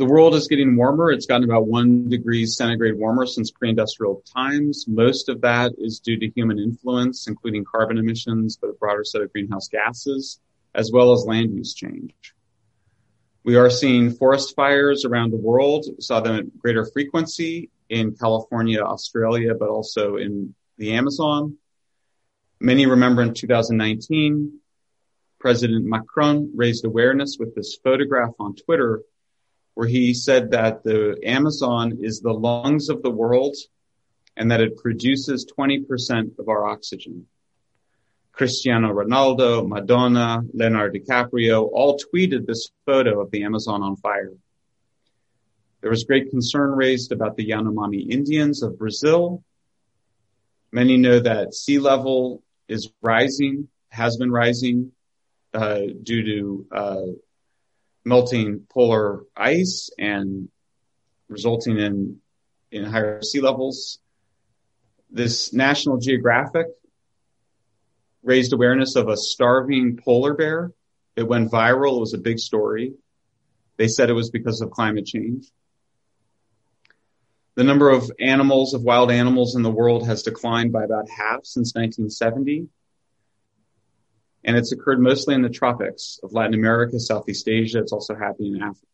The world is getting warmer. It's gotten about one degree centigrade warmer since pre-industrial times. Most of that is due to human influence, including carbon emissions, but a broader set of greenhouse gases, as well as land use change. We are seeing forest fires around the world. We saw them at greater frequency in California, Australia, but also in the Amazon. Many remember in 2019, President Macron raised awareness with this photograph on Twitter where he said that the Amazon is the lungs of the world and that it produces 20% of our oxygen. Cristiano Ronaldo, Madonna, Leonardo DiCaprio all tweeted this photo of the Amazon on fire. There was great concern raised about the Yanomami Indians of Brazil. Many know that sea level is rising, has been rising uh, due to uh, melting polar ice and resulting in, in higher sea levels. This National Geographic raised awareness of a starving polar bear. It went viral. It was a big story. They said it was because of climate change. The number of animals, of wild animals in the world has declined by about half since 1970 and it's occurred mostly in the tropics of Latin America, Southeast Asia. It's also happening in Africa.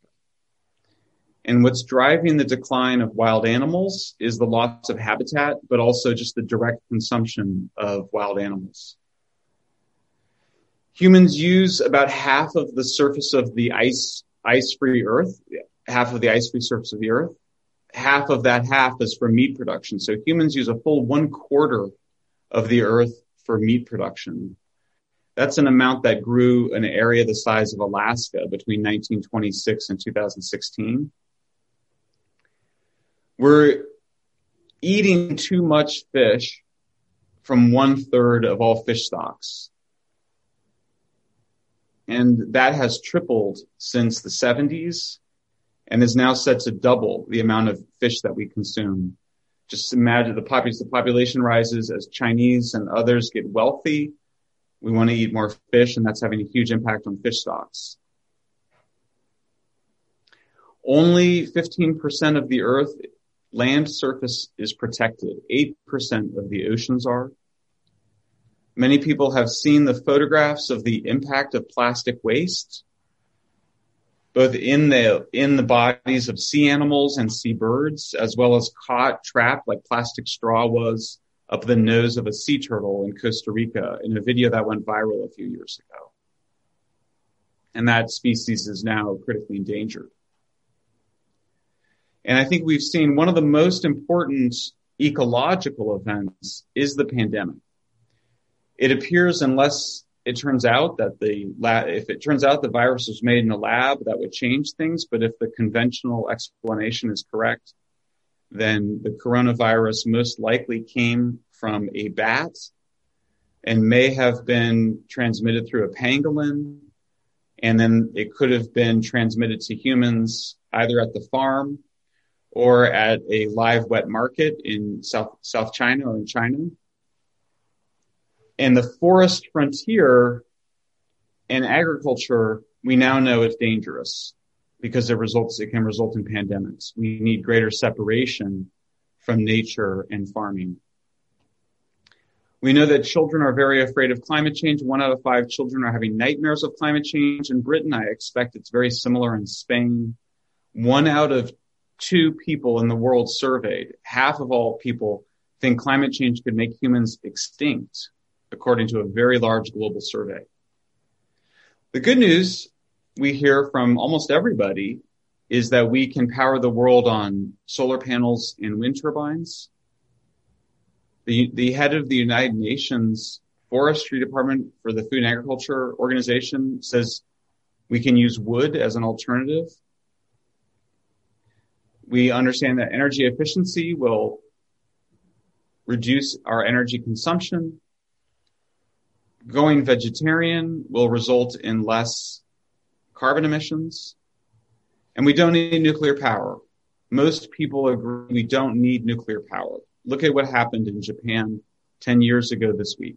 And what's driving the decline of wild animals is the loss of habitat, but also just the direct consumption of wild animals. Humans use about half of the surface of the ice, ice-free earth, half of the ice-free surface of the earth. Half of that half is for meat production. So humans use a full one quarter of the earth for meat production. That's an amount that grew an area the size of Alaska between 1926 and 2016. We're eating too much fish from one third of all fish stocks. And that has tripled since the 70s and is now set to double the amount of fish that we consume. Just imagine the population, the population rises as Chinese and others get wealthy we want to eat more fish and that's having a huge impact on fish stocks. Only 15% of the earth land surface is protected. 8% of the oceans are. Many people have seen the photographs of the impact of plastic waste, both in the, in the bodies of sea animals and sea birds, as well as caught, trapped like plastic straw was up the nose of a sea turtle in Costa Rica in a video that went viral a few years ago. And that species is now critically endangered. And I think we've seen one of the most important ecological events is the pandemic. It appears unless it turns out that the lab, if it turns out the virus was made in a lab, that would change things. But if the conventional explanation is correct, then the coronavirus most likely came from a bat and may have been transmitted through a pangolin. And then it could have been transmitted to humans either at the farm or at a live wet market in South, South China or in China. And the forest frontier and agriculture, we now know is dangerous because it results, it can result in pandemics. We need greater separation from nature and farming. We know that children are very afraid of climate change. One out of five children are having nightmares of climate change. In Britain, I expect it's very similar in Spain. One out of two people in the world surveyed, half of all people think climate change could make humans extinct, according to a very large global survey. The good news we hear from almost everybody is that we can power the world on solar panels and wind turbines. The, the head of the United Nations Forestry Department for the Food and Agriculture Organization says we can use wood as an alternative. We understand that energy efficiency will reduce our energy consumption. Going vegetarian will result in less carbon emissions. And we don't need nuclear power. Most people agree we don't need nuclear power. Look at what happened in Japan 10 years ago this week.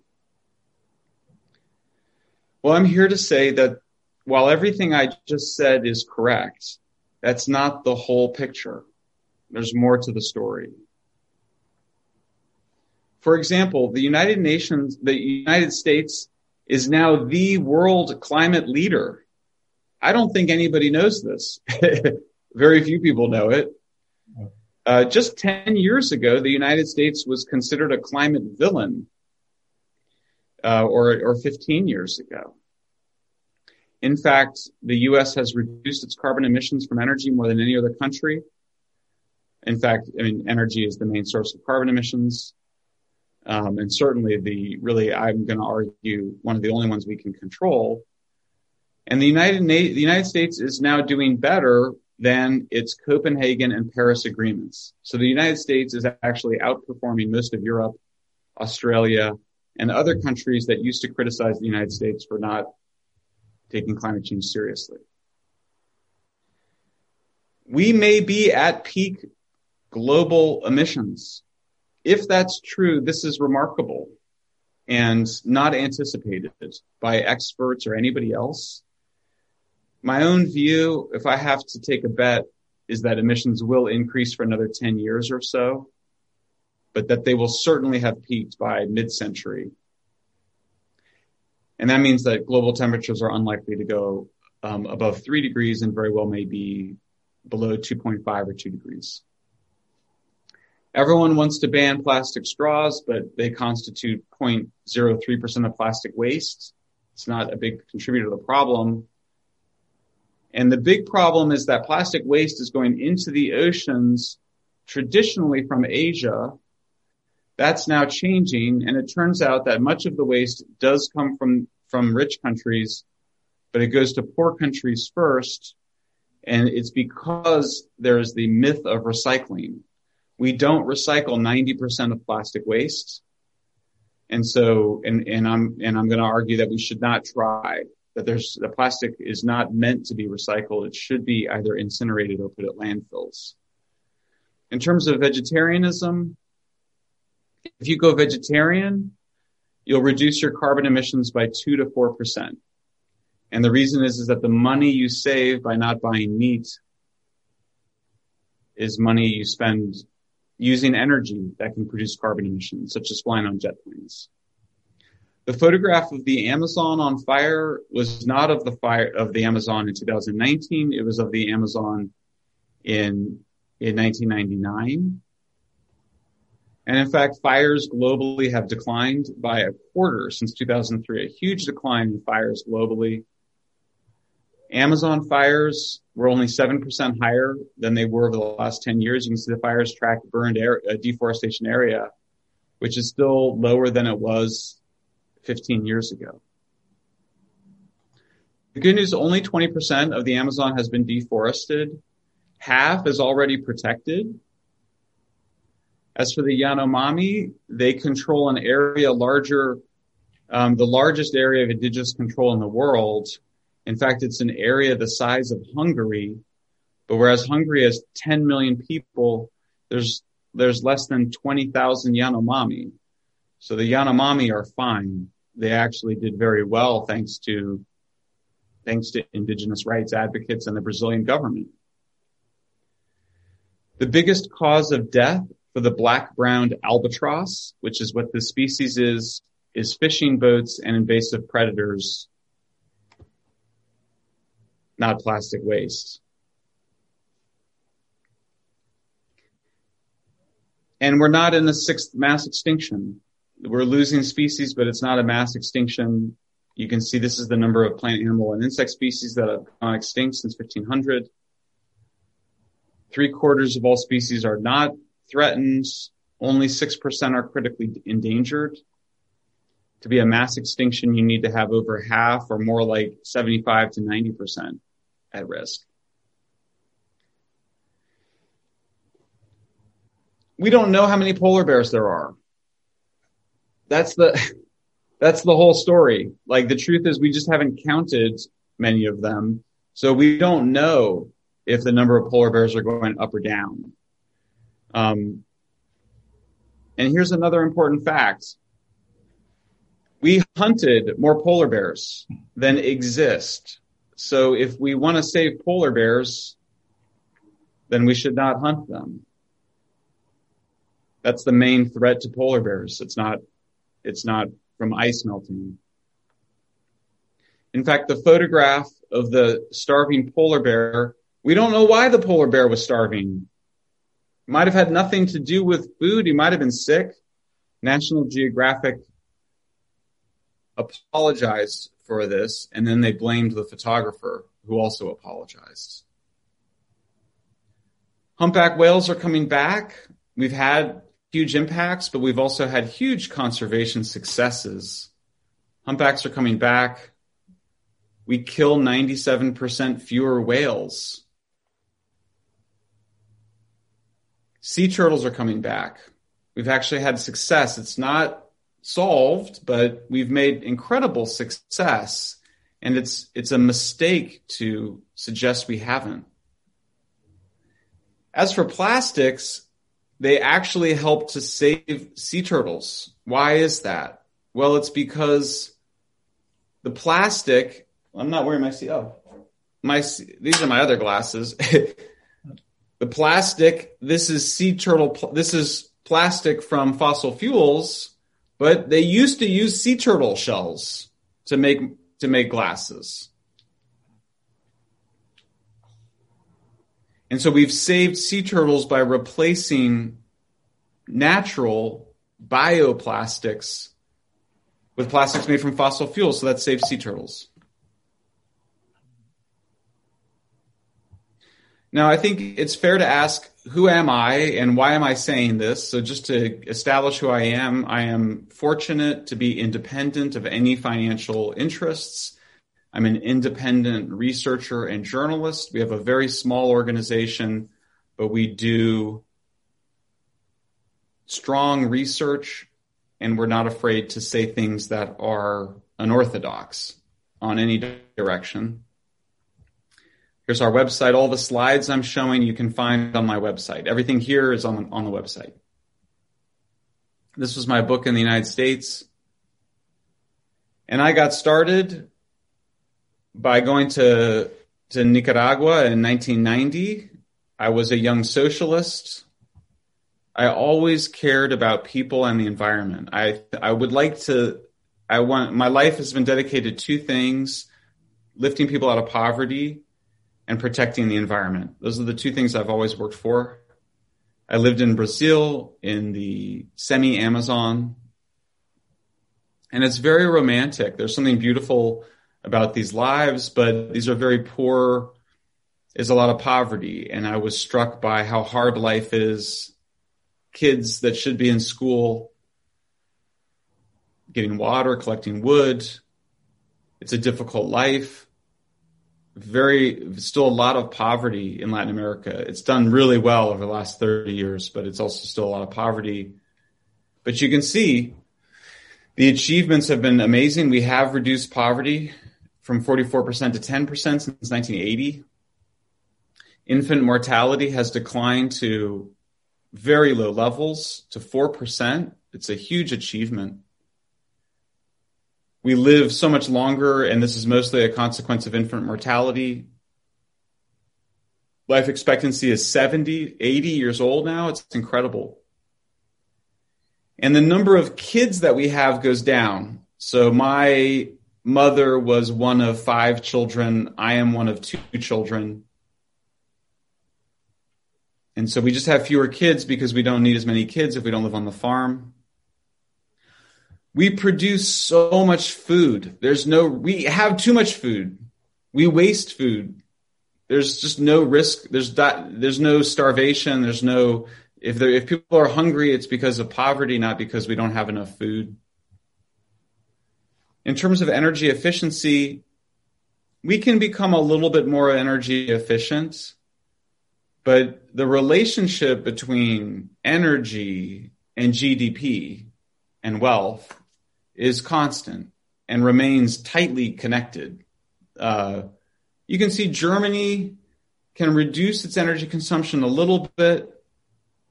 Well, I'm here to say that while everything I just said is correct, that's not the whole picture. There's more to the story. For example, the United Nations, the United States is now the world climate leader. I don't think anybody knows this. Very few people know it. Uh, just 10 years ago, the United States was considered a climate villain, uh, or, or 15 years ago. In fact, the U.S. has reduced its carbon emissions from energy more than any other country. In fact, I mean, energy is the main source of carbon emissions. Um, and certainly the really, I'm going to argue one of the only ones we can control. And the United, Na- the United States is now doing better than its Copenhagen and Paris agreements. So the United States is actually outperforming most of Europe, Australia, and other countries that used to criticize the United States for not taking climate change seriously. We may be at peak global emissions. If that's true, this is remarkable and not anticipated by experts or anybody else. My own view, if I have to take a bet, is that emissions will increase for another 10 years or so, but that they will certainly have peaked by mid-century. And that means that global temperatures are unlikely to go um, above three degrees and very well may be below 2.5 or two degrees. Everyone wants to ban plastic straws, but they constitute 0.03% of plastic waste. It's not a big contributor to the problem. And the big problem is that plastic waste is going into the oceans traditionally from Asia. That's now changing. And it turns out that much of the waste does come from, from rich countries, but it goes to poor countries first. And it's because there's the myth of recycling. We don't recycle 90% of plastic waste. And so, and, and I'm, and I'm going to argue that we should not try that there's the plastic is not meant to be recycled. It should be either incinerated or put at landfills. In terms of vegetarianism, if you go vegetarian, you'll reduce your carbon emissions by two to four percent. And the reason is, is that the money you save by not buying meat is money you spend using energy that can produce carbon emissions, such as flying on jet planes. The photograph of the Amazon on fire was not of the fire of the Amazon in 2019. It was of the Amazon in, in 1999. And in fact, fires globally have declined by a quarter since 2003, a huge decline in fires globally. Amazon fires were only 7% higher than they were over the last 10 years. You can see the fires track burned air, deforestation area, which is still lower than it was 15 years ago. The good news, only 20% of the Amazon has been deforested. Half is already protected. As for the Yanomami, they control an area larger, um, the largest area of indigenous control in the world. In fact, it's an area the size of Hungary. But whereas Hungary has 10 million people, there's, there's less than 20,000 Yanomami. So the Yanomami are fine. They actually did very well thanks to thanks to indigenous rights advocates and the Brazilian government. The biggest cause of death for the black-browed albatross, which is what the species is, is fishing boats and invasive predators, not plastic waste. And we're not in the sixth mass extinction we're losing species, but it's not a mass extinction. You can see this is the number of plant, animal, and insect species that have gone extinct since 1500. Three quarters of all species are not threatened. Only 6% are critically endangered. To be a mass extinction, you need to have over half or more like 75 to 90% at risk. We don't know how many polar bears there are. That's the, that's the whole story. Like the truth is we just haven't counted many of them. So we don't know if the number of polar bears are going up or down. Um, and here's another important fact. We hunted more polar bears than exist. So if we want to save polar bears, then we should not hunt them. That's the main threat to polar bears. It's not, it's not from ice melting. In fact, the photograph of the starving polar bear, we don't know why the polar bear was starving. It might have had nothing to do with food. He might have been sick. National Geographic apologized for this, and then they blamed the photographer, who also apologized. Humpback whales are coming back. We've had huge impacts, but we've also had huge conservation successes. Humpbacks are coming back. We kill 97% fewer whales. Sea turtles are coming back. We've actually had success. It's not solved, but we've made incredible success. And it's, it's a mistake to suggest we haven't. As for plastics, they actually help to save sea turtles. Why is that? Well, it's because the plastic, I'm not wearing my sea, oh, my, these are my other glasses. the plastic, this is sea turtle, this is plastic from fossil fuels, but they used to use sea turtle shells to make, to make glasses. And so we've saved sea turtles by replacing natural bioplastics with plastics made from fossil fuels. So that saves sea turtles. Now, I think it's fair to ask, who am I and why am I saying this? So just to establish who I am, I am fortunate to be independent of any financial interests. I'm an independent researcher and journalist. We have a very small organization, but we do strong research and we're not afraid to say things that are unorthodox on any direction. Here's our website. All the slides I'm showing you can find on my website. Everything here is on, on the website. This was my book in the United States. And I got started by going to, to Nicaragua in 1990. I was a young socialist. I always cared about people and the environment. I, I would like to, I want, my life has been dedicated to two things, lifting people out of poverty and protecting the environment. Those are the two things I've always worked for. I lived in Brazil in the semi Amazon and it's very romantic. There's something beautiful about these lives, but these are very poor. There's a lot of poverty. And I was struck by how hard life is. Kids that should be in school getting water, collecting wood. It's a difficult life. Very, still a lot of poverty in Latin America. It's done really well over the last 30 years, but it's also still a lot of poverty. But you can see the achievements have been amazing. We have reduced poverty from 44% to 10% since 1980. Infant mortality has declined to very low levels to 4%. It's a huge achievement. We live so much longer, and this is mostly a consequence of infant mortality. Life expectancy is 70, 80 years old now. It's incredible. And the number of kids that we have goes down. So my mother was one of five children. I am one of two children. And so we just have fewer kids because we don't need as many kids if we don't live on the farm. We produce so much food. There's no, we have too much food. We waste food. there's just no risk. There's that. There's no starvation. There's no if there if people are hungry, it's because of poverty, not because we don't have enough food. In terms of energy efficiency, we can become a little bit more energy efficient, but the relationship between energy and GDP and wealth is constant and remains tightly connected. Uh, you can see Germany can reduce its energy consumption a little bit,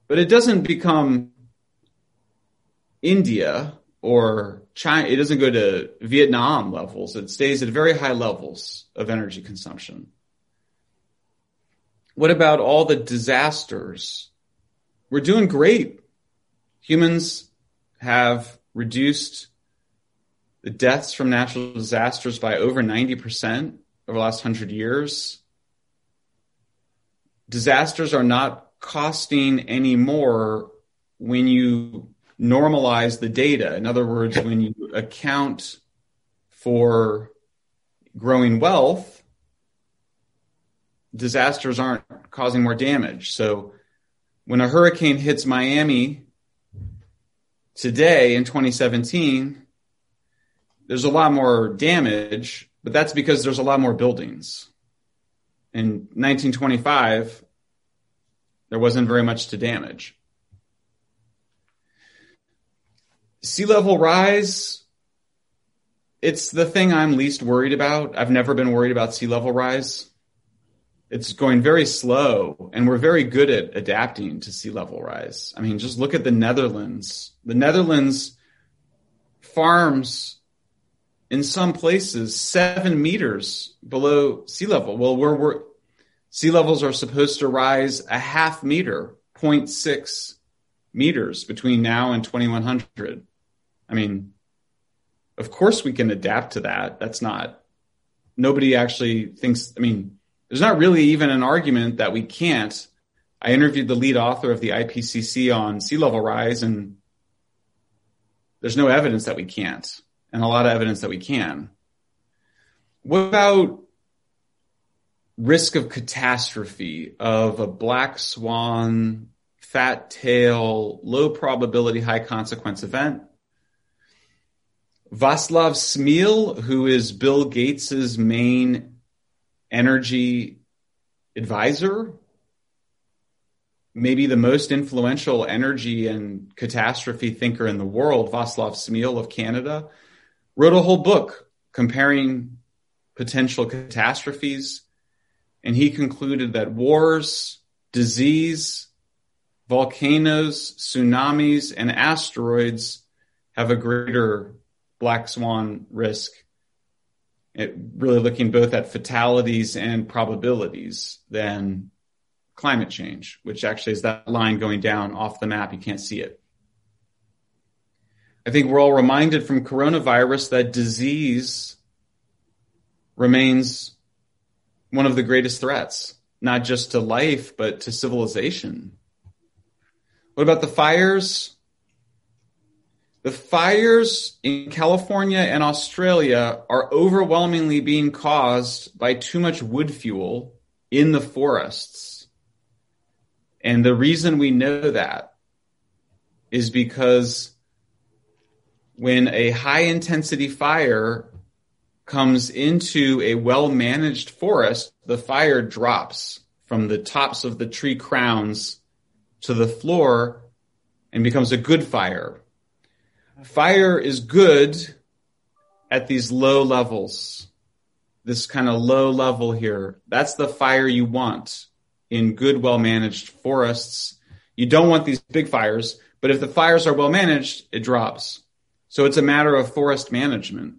but it doesn't become India or China. It doesn't go to Vietnam levels. It stays at very high levels of energy consumption. What about all the disasters? We're doing great. Humans have reduced the deaths from natural disasters by over 90% over the last hundred years. Disasters are not costing any more when you normalize the data. In other words, when you account for growing wealth, disasters aren't causing more damage. So when a hurricane hits Miami today in 2017, there's a lot more damage but that's because there's a lot more buildings. In 1925, there wasn't very much to damage. Sea level rise, it's the thing I'm least worried about. I've never been worried about sea level rise. It's going very slow, and we're very good at adapting to sea level rise. I mean, just look at the Netherlands. The Netherlands farms in some places seven meters below sea level. Well, we're, we're sea levels are supposed to rise a half meter, 0.6 meters between now and 2100. I mean, of course we can adapt to that. That's not, nobody actually thinks, I mean, there's not really even an argument that we can't. I interviewed the lead author of the IPCC on sea level rise and there's no evidence that we can't and a lot of evidence that we can. What about risk of catastrophe of a black swan, fat tail, low probability, high consequence event? Václav Smil, who is Bill Gates's main energy advisor, maybe the most influential energy and catastrophe thinker in the world, Vaslav Smil of Canada, wrote a whole book comparing potential catastrophes. And he concluded that wars, disease, volcanoes, tsunamis, and asteroids have a greater black swan risk. It, really looking both at fatalities and probabilities than climate change, which actually is that line going down off the map. You can't see it. I think we're all reminded from coronavirus that disease remains one of the greatest threats, not just to life, but to civilization. What about the fires? The fires in California and Australia are overwhelmingly being caused by too much wood fuel in the forests. And the reason we know that is because when a high intensity fire comes into a well managed forest, the fire drops from the tops of the tree crowns to the floor and becomes a good fire. Fire is good at these low levels. This kind of low level here. That's the fire you want in good, well managed forests. You don't want these big fires, but if the fires are well managed, it drops. So it's a matter of forest management.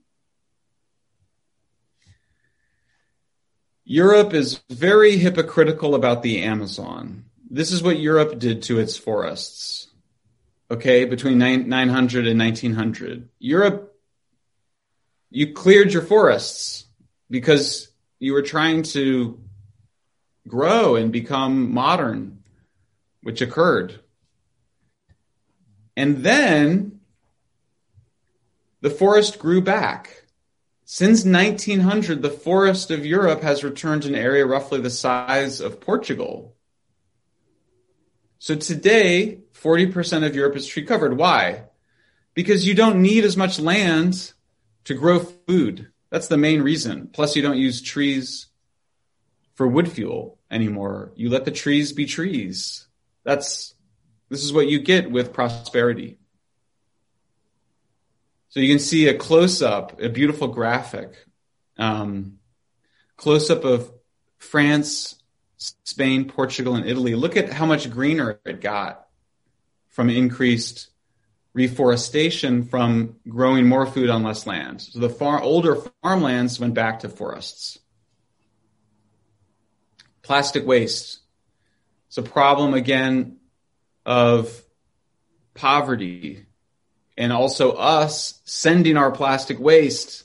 Europe is very hypocritical about the Amazon. This is what Europe did to its forests. Okay, between 900 and 1900. Europe, you cleared your forests because you were trying to grow and become modern, which occurred. And then the forest grew back. Since 1900, the forest of Europe has returned to an area roughly the size of Portugal. So today, 40% of Europe is tree covered. Why? Because you don't need as much land to grow food. That's the main reason. Plus, you don't use trees for wood fuel anymore. You let the trees be trees. That's, this is what you get with prosperity. So you can see a close up, a beautiful graphic, um, close up of France, Spain, Portugal, and Italy. Look at how much greener it got from increased reforestation from growing more food on less land. So the far older farmlands went back to forests. Plastic waste. It's a problem again of poverty and also us sending our plastic waste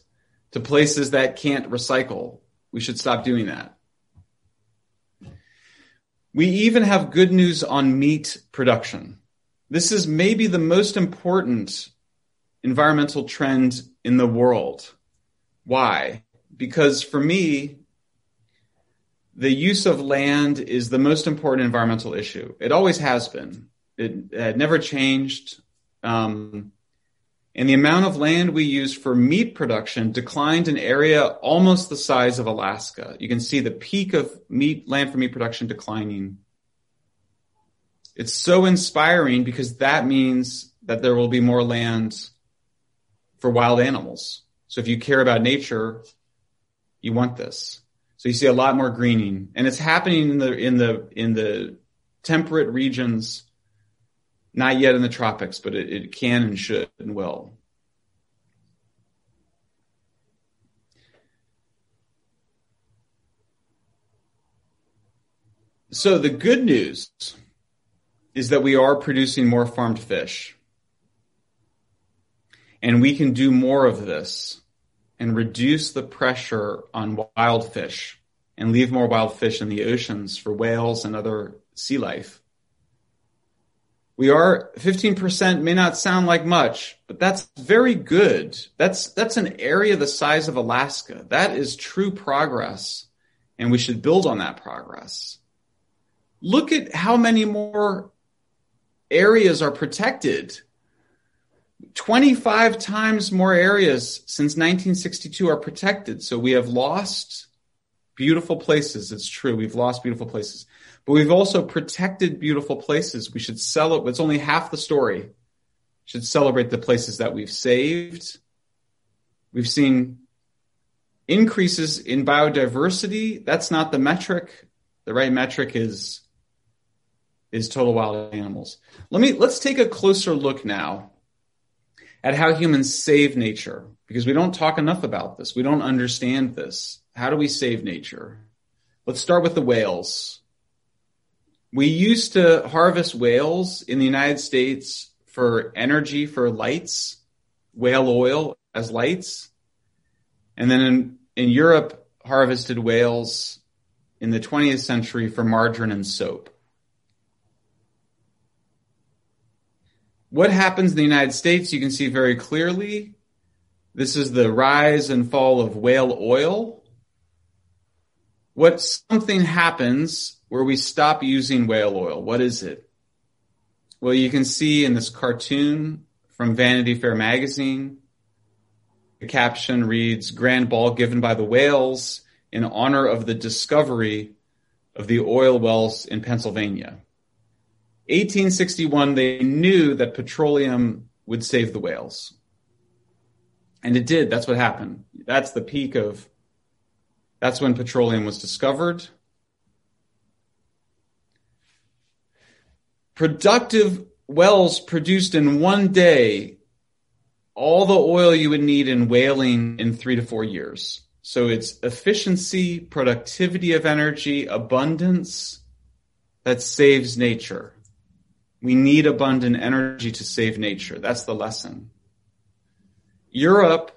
to places that can't recycle. We should stop doing that. We even have good news on meat production. This is maybe the most important environmental trend in the world. Why? Because for me, the use of land is the most important environmental issue. It always has been. It had never changed. Um, and the amount of land we use for meat production declined in area almost the size of Alaska. You can see the peak of meat land for meat production declining. It's so inspiring because that means that there will be more land for wild animals. So if you care about nature, you want this. So you see a lot more greening and it's happening in the, in the, in the temperate regions not yet in the tropics, but it, it can and should and will. So the good news is that we are producing more farmed fish. And we can do more of this and reduce the pressure on wild fish and leave more wild fish in the oceans for whales and other sea life. We are 15% may not sound like much, but that's very good. That's, that's an area the size of Alaska. That is true progress. And we should build on that progress. Look at how many more areas are protected. 25 times more areas since 1962 are protected. So we have lost beautiful places. It's true. We've lost beautiful places. But we've also protected beautiful places. We should celebrate. It's only half the story. We should celebrate the places that we've saved. We've seen increases in biodiversity. That's not the metric. The right metric is is total wild animals. Let me let's take a closer look now at how humans save nature because we don't talk enough about this. We don't understand this. How do we save nature? Let's start with the whales. We used to harvest whales in the United States for energy for lights, whale oil as lights. And then in, in Europe, harvested whales in the 20th century for margarine and soap. What happens in the United States, you can see very clearly. This is the rise and fall of whale oil. What something happens where we stop using whale oil. What is it? Well, you can see in this cartoon from Vanity Fair magazine, the caption reads, Grand Ball given by the whales in honor of the discovery of the oil wells in Pennsylvania. 1861, they knew that petroleum would save the whales. And it did. That's what happened. That's the peak of, that's when petroleum was discovered. Productive wells produced in one day all the oil you would need in whaling in three to four years. So it's efficiency, productivity of energy, abundance that saves nature. We need abundant energy to save nature. That's the lesson. Europe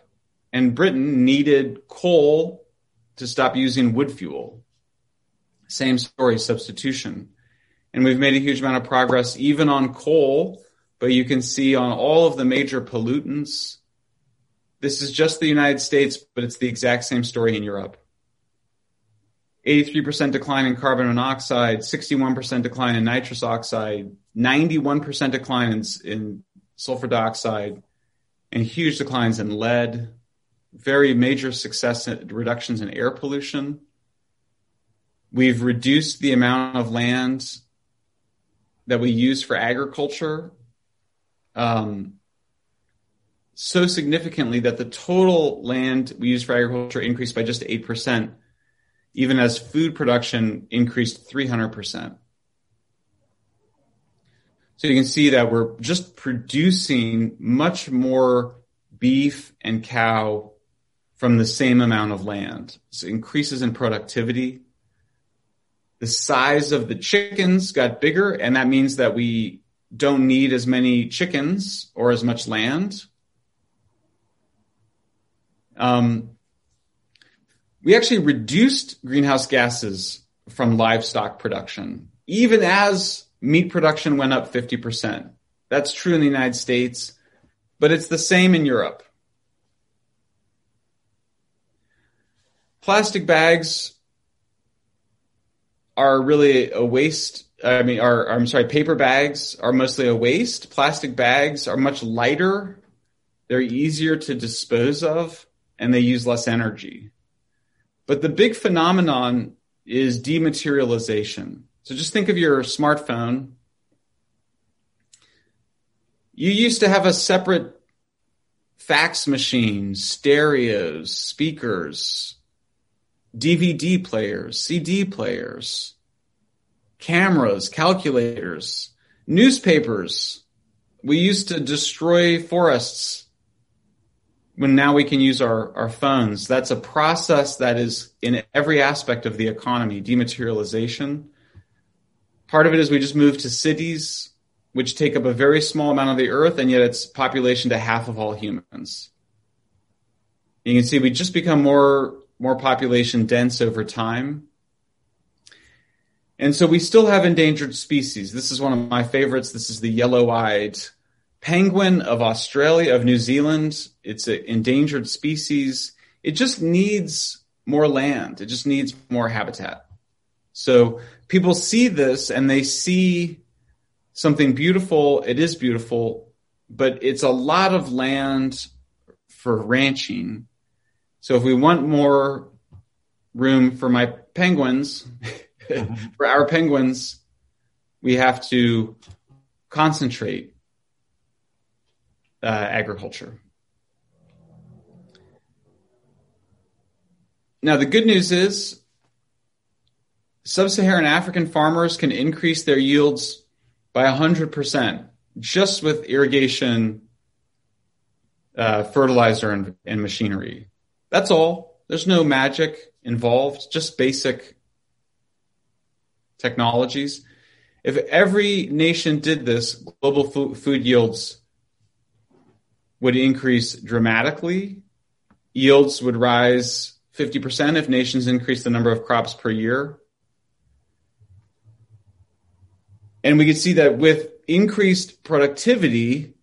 and Britain needed coal to stop using wood fuel. Same story, substitution and we've made a huge amount of progress even on coal, but you can see on all of the major pollutants, this is just the United States, but it's the exact same story in Europe. 83% decline in carbon monoxide, 61% decline in nitrous oxide, 91% decline in, in sulfur dioxide, and huge declines in lead, very major success reductions in air pollution. We've reduced the amount of land that we use for agriculture um, so significantly that the total land we use for agriculture increased by just 8%, even as food production increased 300%. So you can see that we're just producing much more beef and cow from the same amount of land. So increases in productivity. The size of the chickens got bigger, and that means that we don't need as many chickens or as much land. Um, we actually reduced greenhouse gases from livestock production, even as meat production went up 50%. That's true in the United States, but it's the same in Europe. Plastic bags are really a waste. I mean, are, I'm sorry, paper bags are mostly a waste. Plastic bags are much lighter. They're easier to dispose of and they use less energy. But the big phenomenon is dematerialization. So just think of your smartphone. You used to have a separate fax machine, stereos, speakers, DVD players, CD players, cameras, calculators, newspapers. We used to destroy forests when now we can use our, our phones. That's a process that is in every aspect of the economy, dematerialization. Part of it is we just moved to cities, which take up a very small amount of the earth, and yet it's population to half of all humans. You can see we just become more, more population dense over time. And so we still have endangered species. This is one of my favorites. This is the yellow-eyed penguin of Australia, of New Zealand. It's an endangered species. It just needs more land. It just needs more habitat. So people see this and they see something beautiful. It is beautiful, but it's a lot of land for ranching. So if we want more room for my penguins, for our penguins, we have to concentrate uh, agriculture. Now, the good news is Sub-Saharan African farmers can increase their yields by 100% just with irrigation, uh, fertilizer, and, and machinery. That's all. There's no magic involved, just basic technologies. If every nation did this, global food yields would increase dramatically. Yields would rise 50% if nations increase the number of crops per year. And we can see that with increased productivity,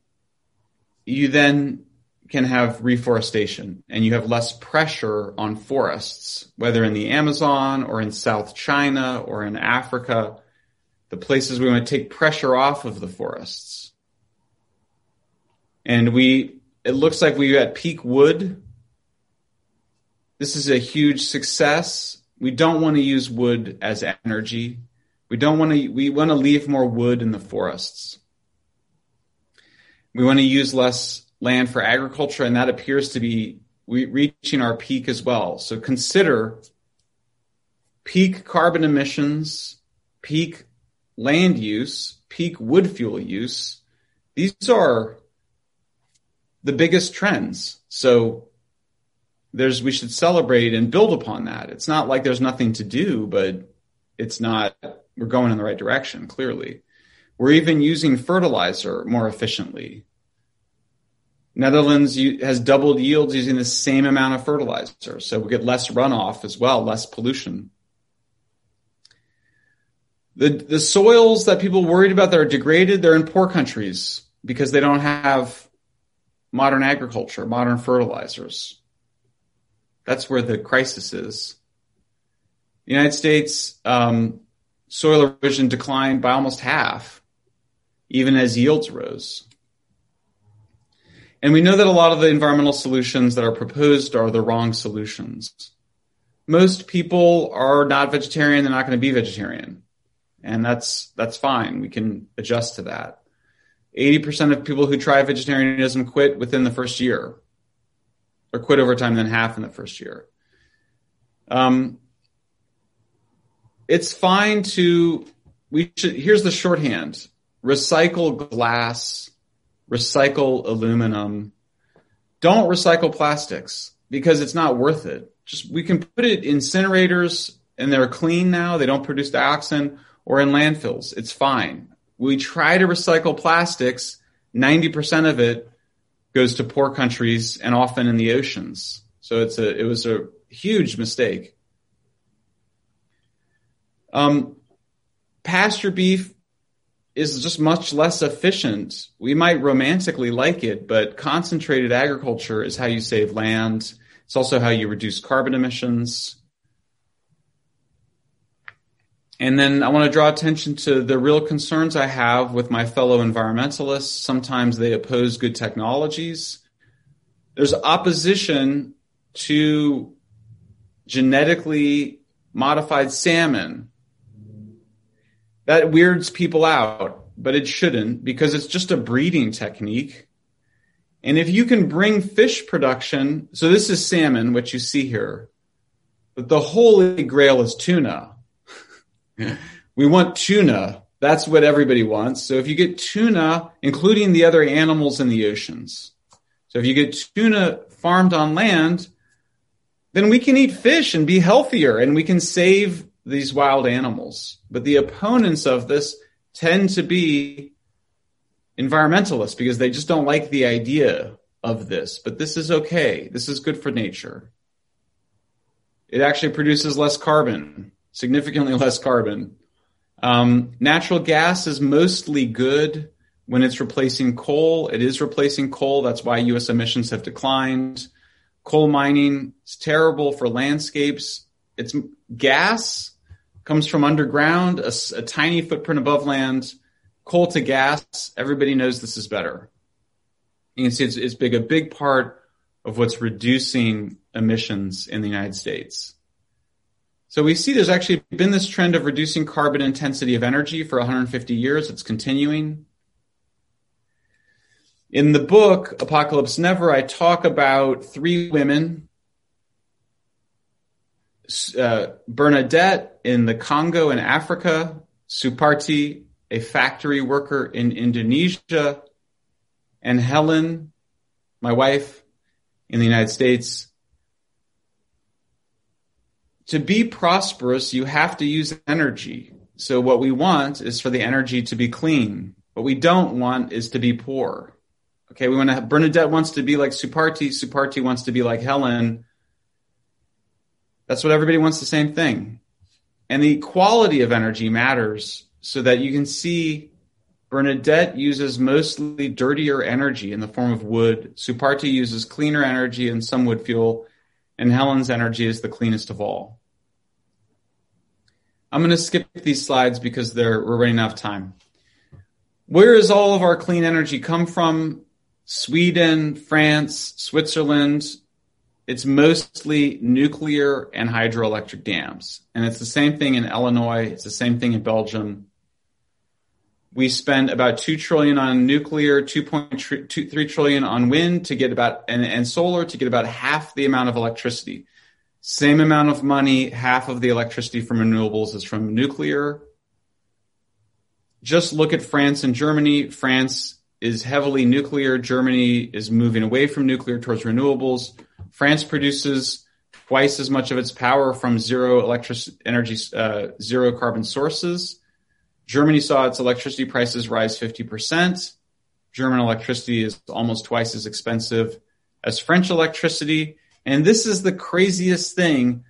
you then can have reforestation and you have less pressure on forests, whether in the Amazon or in South China or in Africa, the places we want to take pressure off of the forests. And we, it looks like we at peak wood. This is a huge success. We don't want to use wood as energy. We don't want to, we want to leave more wood in the forests. We want to use less land for agriculture, and that appears to be reaching our peak as well. So consider peak carbon emissions, peak land use, peak wood fuel use. These are the biggest trends. So there's, we should celebrate and build upon that. It's not like there's nothing to do, but it's not we're going in the right direction, clearly. We're even using fertilizer more efficiently. Netherlands has doubled yields using the same amount of fertilizer, so we get less runoff as well, less pollution. The, the soils that people worried about that are degraded, they're in poor countries because they don't have modern agriculture, modern fertilizers. That's where the crisis is. The United States um, soil erosion declined by almost half, even as yields rose. And we know that a lot of the environmental solutions that are proposed are the wrong solutions. Most people are not vegetarian, they're not going to be vegetarian. And that's that's fine. We can adjust to that. 80% of people who try vegetarianism quit within the first year. Or quit over time, than half in the first year. Um, it's fine to we should here's the shorthand recycle glass recycle aluminum. Don't recycle plastics because it's not worth it. Just we can put it in incinerators and they're clean now. They don't produce dioxin or in landfills. It's fine. We try to recycle plastics. 90% of it goes to poor countries and often in the oceans. So it's a it was a huge mistake. Um, pasture beef is just much less efficient. We might romantically like it, but concentrated agriculture is how you save land. It's also how you reduce carbon emissions. And then I want to draw attention to the real concerns I have with my fellow environmentalists. Sometimes they oppose good technologies. There's opposition to genetically modified salmon that weirds people out, but it shouldn't because it's just a breeding technique. And if you can bring fish production, so this is salmon, what you see here, but the holy grail is tuna. we want tuna. That's what everybody wants. So if you get tuna, including the other animals in the oceans, so if you get tuna farmed on land, then we can eat fish and be healthier and we can save these wild animals. But the opponents of this tend to be environmentalists because they just don't like the idea of this. But this is okay. This is good for nature. It actually produces less carbon, significantly less carbon. Um, natural gas is mostly good when it's replacing coal. It is replacing coal. That's why U.S. emissions have declined. Coal mining is terrible for landscapes. It's gas comes from underground, a, a tiny footprint above land, coal to gas. Everybody knows this is better. You can see it's, it's big, a big part of what's reducing emissions in the United States. So we see there's actually been this trend of reducing carbon intensity of energy for 150 years. It's continuing. In the book, Apocalypse Never, I talk about three women uh, Bernadette in the Congo in Africa, Suparti, a factory worker in Indonesia, and Helen, my wife, in the United States. To be prosperous, you have to use energy. So what we want is for the energy to be clean. What we don't want is to be poor. Okay, we want to. Bernadette wants to be like Suparti. Suparti wants to be like Helen. That's what everybody wants the same thing. And the quality of energy matters so that you can see Bernadette uses mostly dirtier energy in the form of wood. Suparti uses cleaner energy and some wood fuel, and Helen's energy is the cleanest of all. I'm going to skip these slides because we're running out of time. Where does all of our clean energy come from? Sweden, France, Switzerland, it's mostly nuclear and hydroelectric dams. And it's the same thing in Illinois. It's the same thing in Belgium. We spend about 2 trillion on nuclear, 2.3 trillion on wind to get about, and, and solar to get about half the amount of electricity. Same amount of money, half of the electricity from renewables is from nuclear. Just look at France and Germany. France is heavily nuclear. Germany is moving away from nuclear towards renewables. France produces twice as much of its power from zero electric energy, uh, zero carbon sources. Germany saw its electricity prices rise 50%. German electricity is almost twice as expensive as French electricity. And this is the craziest thing.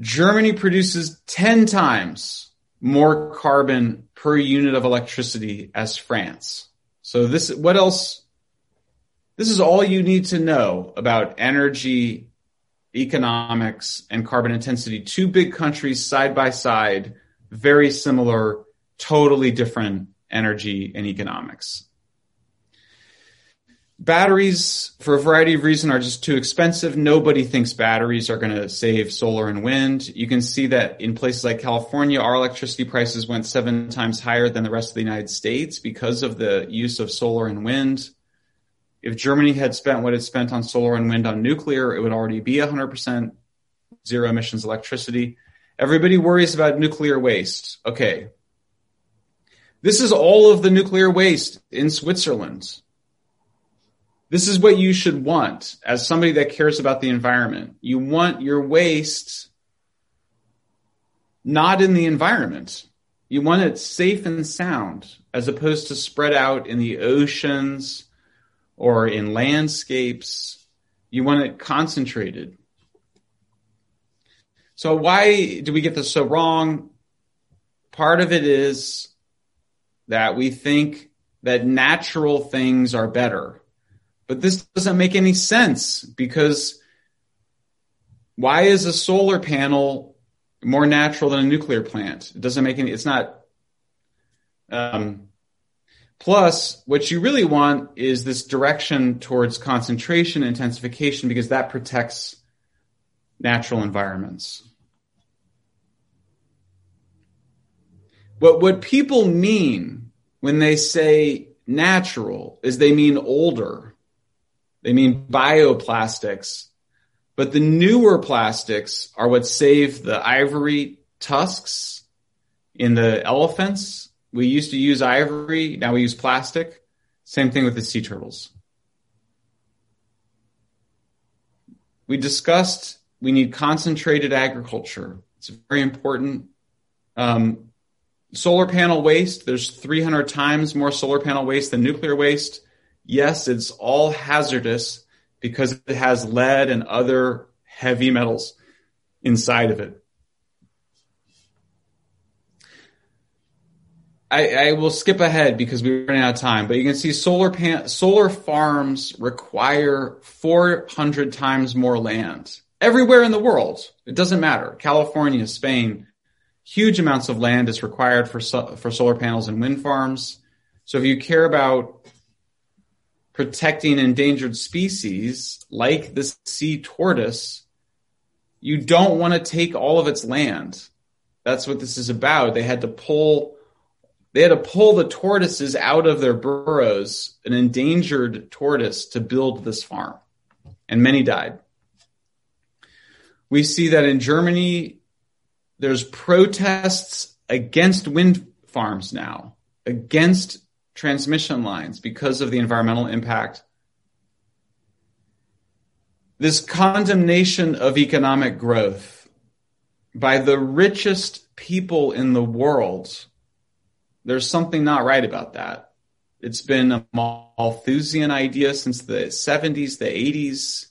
Germany produces 10 times more carbon per unit of electricity as France. So this, what else This is all you need to know about energy, economics, and carbon intensity. Two big countries side by side, very similar, totally different energy and economics. Batteries, for a variety of reasons, are just too expensive. Nobody thinks batteries are going to save solar and wind. You can see that in places like California, our electricity prices went seven times higher than the rest of the United States because of the use of solar and wind. If Germany had spent what it spent on solar and wind on nuclear, it would already be 100% zero emissions electricity. Everybody worries about nuclear waste. Okay. This is all of the nuclear waste in Switzerland. This is what you should want as somebody that cares about the environment. You want your waste not in the environment. You want it safe and sound as opposed to spread out in the oceans or in landscapes. You want it concentrated. So why do we get this so wrong? Part of it is that we think that natural things are better but this doesn't make any sense because why is a solar panel more natural than a nuclear plant? It doesn't make any, it's not. Um, plus, what you really want is this direction towards concentration intensification because that protects natural environments. But what people mean when they say natural is they mean older. They mean bioplastics. But the newer plastics are what save the ivory tusks in the elephants. We used to use ivory, now we use plastic. Same thing with the sea turtles. We discussed we need concentrated agriculture. It's very important. Um, solar panel waste, there's 300 times more solar panel waste than nuclear waste. Yes, it's all hazardous because it has lead and other heavy metals inside of it. I, I, will skip ahead because we're running out of time, but you can see solar pan, solar farms require 400 times more land everywhere in the world. It doesn't matter. California, Spain, huge amounts of land is required for, for solar panels and wind farms. So if you care about protecting endangered species like the sea tortoise, you don't want to take all of its land. That's what this is about. They had to pull they had to pull the tortoises out of their burrows, an endangered tortoise, to build this farm. And many died. We see that in Germany, there's protests against wind farms now, against transmission lines because of the environmental impact. This condemnation of economic growth by the richest people in the world, there's something not right about that. It's been a Malthusian idea since the 70s, the 80s.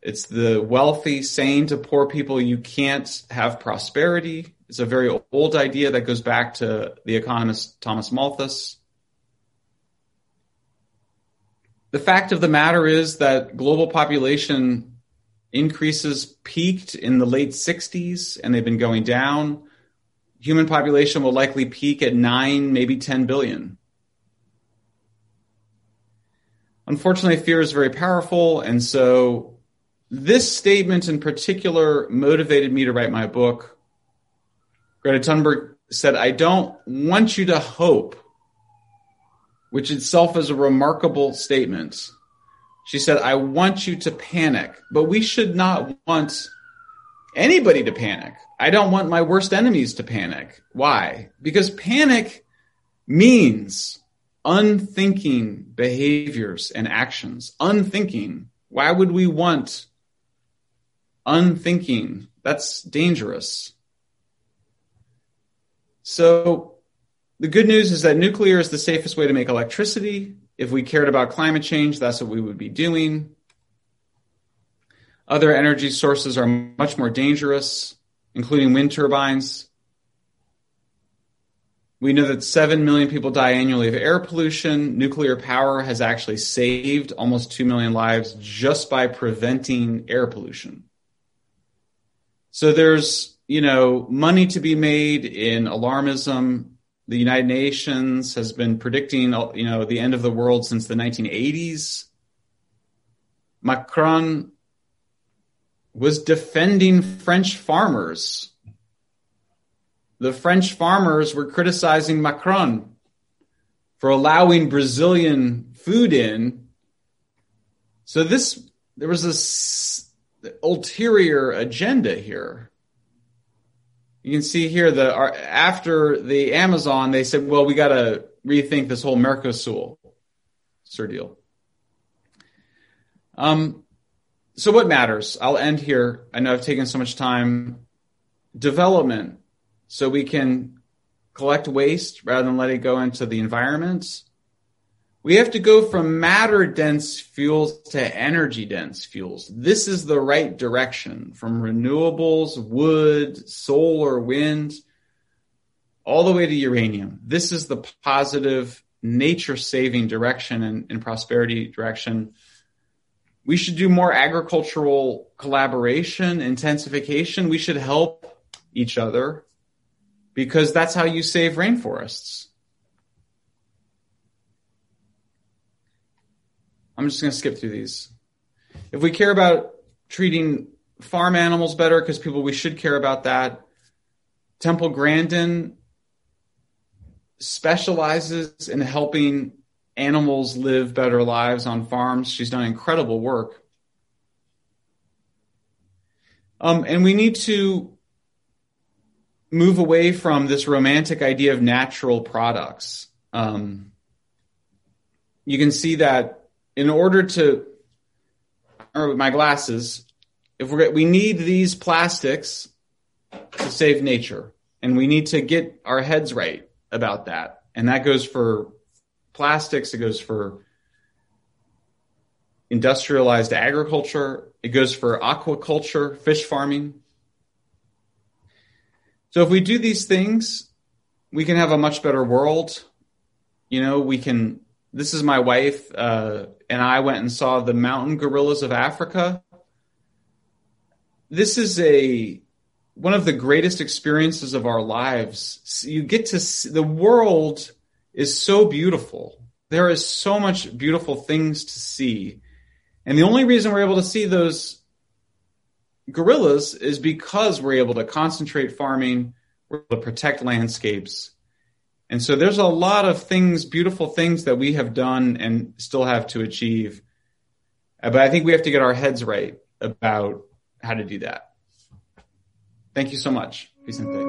It's the wealthy saying to poor people, you can't have prosperity. It's a very old idea that goes back to the economist Thomas Malthus. the fact of the matter is that global population increases peaked in the late 60s and they've been going down. Human population will likely peak at 9, maybe 10 billion. Unfortunately, fear is very powerful. And so this statement in particular motivated me to write my book. Greta Thunberg said, I don't want you to hope which itself is a remarkable statement. She said, I want you to panic, but we should not want anybody to panic. I don't want my worst enemies to panic. Why? Because panic means unthinking behaviors and actions. Unthinking. Why would we want unthinking? That's dangerous. So the good news is that nuclear is the safest way to make electricity. If we cared about climate change, that's what we would be doing. Other energy sources are much more dangerous, including wind turbines. we know that 7 million people die annually of air pollution. Nuclear power has actually saved almost 2 million lives just by preventing air pollution. So there's, you know, money to be made in alarmism. The United Nations has been predicting, you know, the end of the world since the 1980s. Macron was defending French farmers the French farmers were criticizing Macron for allowing Brazilian food in. So this there was this ulterior agenda here. You can see here the after the Amazon, they said, "Well, we got to rethink this whole Mercosur deal." Um, so what matters? I'll end here. I know I've taken so much time. Development so we can collect waste rather than let it go into the environment. We have to go from matter dense fuels to energy dense fuels. This is the right direction from renewables, wood, solar, wind, all the way to uranium. This is the positive nature saving direction and, and prosperity direction. We should do more agricultural collaboration, intensification. We should help each other because that's how you save rainforests. I'm just going to skip through these. If we care about treating farm animals better, because people, we should care about that. Temple Grandin specializes in helping animals live better lives on farms. She's done incredible work. Um, and we need to move away from this romantic idea of natural products. Um, you can see that in order to, or with my glasses, if we're we need these plastics to save nature, and we need to get our heads right about that, and that goes for plastics. It goes for industrialized agriculture. It goes for aquaculture, fish farming. So if we do these things, we can have a much better world. You know, we can. This is my wife uh, and I went and saw the mountain gorillas of Africa. This is a one of the greatest experiences of our lives. You get to see, the world is so beautiful. There is so much beautiful things to see. And the only reason we're able to see those gorillas is because we're able to concentrate farming, we're able to protect landscapes. And so there's a lot of things, beautiful things that we have done and still have to achieve. Uh, but I think we have to get our heads right about how to do that. Thank you so much. Vicente.